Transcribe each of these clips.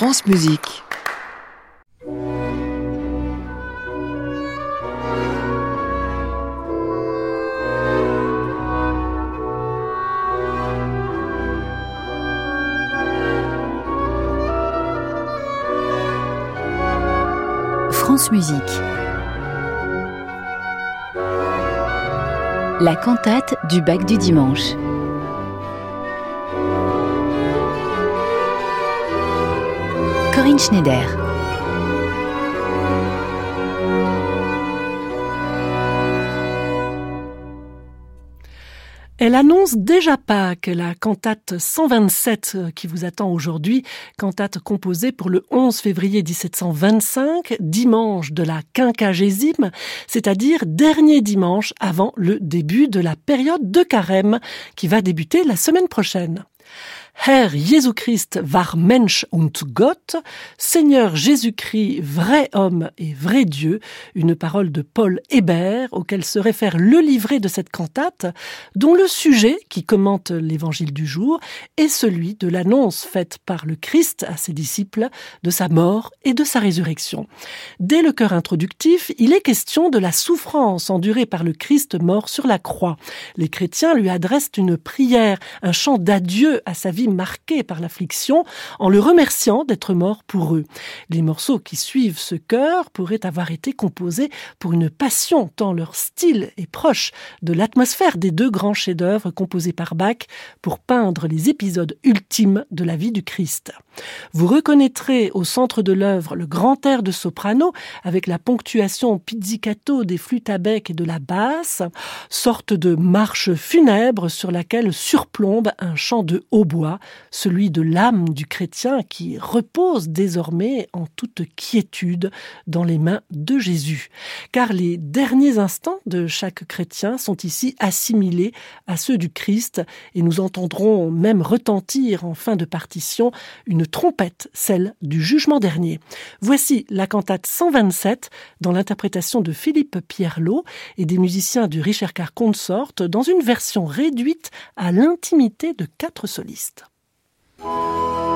France Musique. France Musique. La cantate du bac du dimanche. Elle annonce déjà Pâques, la cantate 127 euh, qui vous attend aujourd'hui, cantate composée pour le 11 février 1725, dimanche de la quinquagésime, c'est-à-dire dernier dimanche avant le début de la période de carême qui va débuter la semaine prochaine. Herr Jésus Christ war Mensch und Gott, Seigneur Jésus-Christ, vrai homme et vrai Dieu, une parole de Paul Hébert auquel se réfère le livret de cette cantate, dont le sujet, qui commente l'évangile du jour, est celui de l'annonce faite par le Christ à ses disciples de sa mort et de sa résurrection. Dès le cœur introductif, il est question de la souffrance endurée par le Christ mort sur la croix. Les chrétiens lui adressent une prière, un chant d'adieu à sa vie marqué par l'affliction en le remerciant d'être mort pour eux. Les morceaux qui suivent ce chœur pourraient avoir été composés pour une passion tant leur style est proche de l'atmosphère des deux grands chefs-d'œuvre composés par Bach pour peindre les épisodes ultimes de la vie du Christ. Vous reconnaîtrez au centre de l'œuvre le grand air de soprano avec la ponctuation pizzicato des flûtes à bec et de la basse, sorte de marche funèbre sur laquelle surplombe un chant de hautbois celui de l'âme du chrétien qui repose désormais en toute quiétude dans les mains de Jésus. Car les derniers instants de chaque chrétien sont ici assimilés à ceux du Christ et nous entendrons même retentir en fin de partition une trompette, celle du jugement dernier. Voici la cantate 127 dans l'interprétation de Philippe Pierlot et des musiciens du Richard Carr Consort dans une version réduite à l'intimité de quatre solistes. Thank you.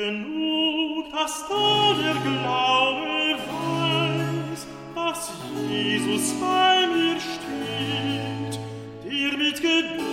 Genug, dass da der Glaube weiß, dass Jesus bei mir steht, dir mit Geduld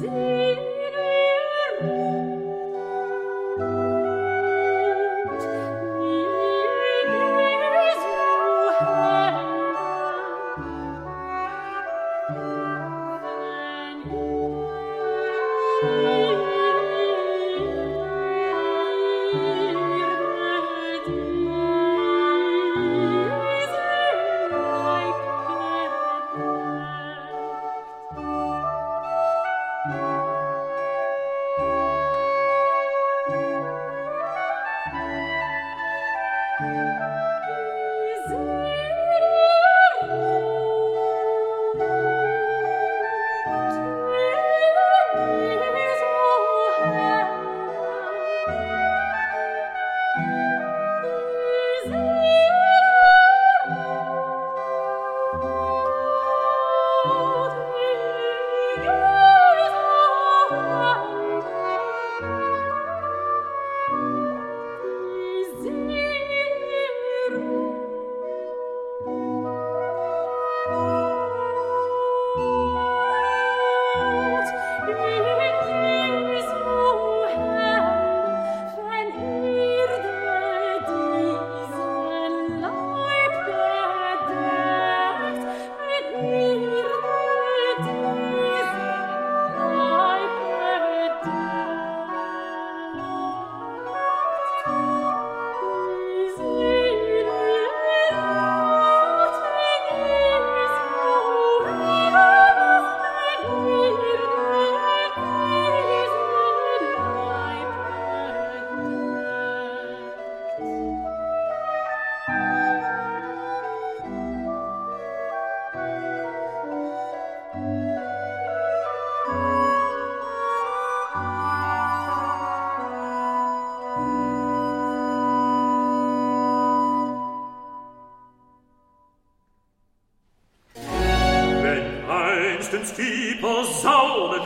see.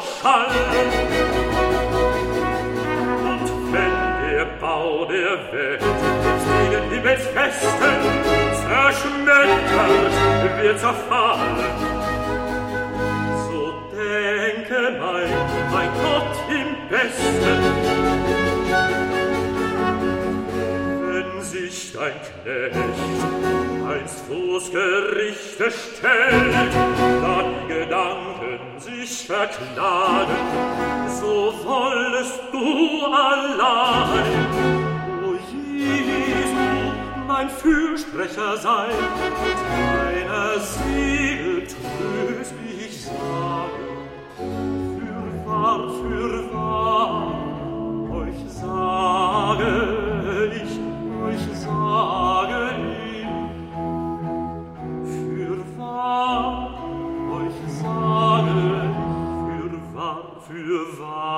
erschallen. Und wenn der Bau der Welt gegen die Weltfesten zerschmettert wird zerfallen, so denke mein, mein Gott im Besten. Wenn sich dein Knecht einst vors Gerichte stellt, dann Gedanken wollen sich verklagen, so wollest du allein. O Jesu, mein Fürsprecher sei, und deiner Siegel tröst ich sagen. für wahr, euch sage ich, euch sage Fürwahr.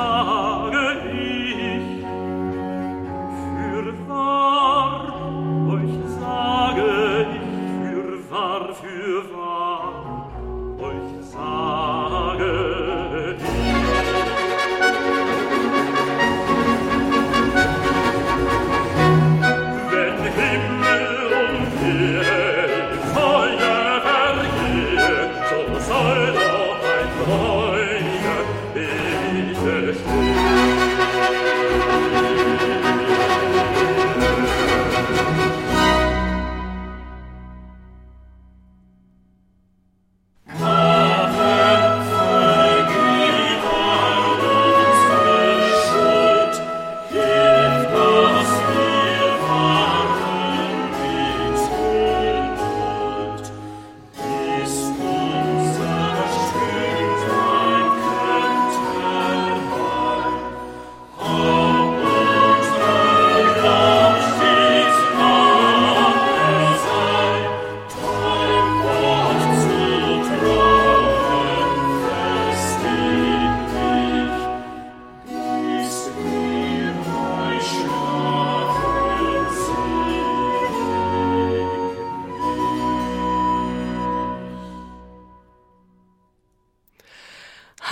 sage ich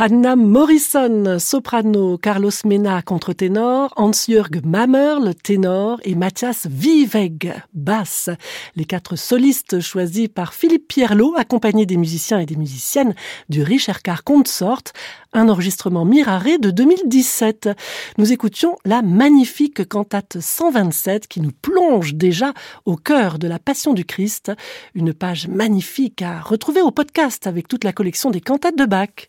Anna Morrison, soprano, Carlos Mena, contre-ténor, Hans-Jörg Mammerl, ténor, et Mathias Viveg, basse. Les quatre solistes choisis par Philippe Pierlot, accompagnés des musiciens et des musiciennes du Richard Carr Consort, un enregistrement Miraré de 2017. Nous écoutions la magnifique cantate 127 qui nous plonge déjà au cœur de la Passion du Christ, une page magnifique à retrouver au podcast avec toute la collection des cantates de Bach.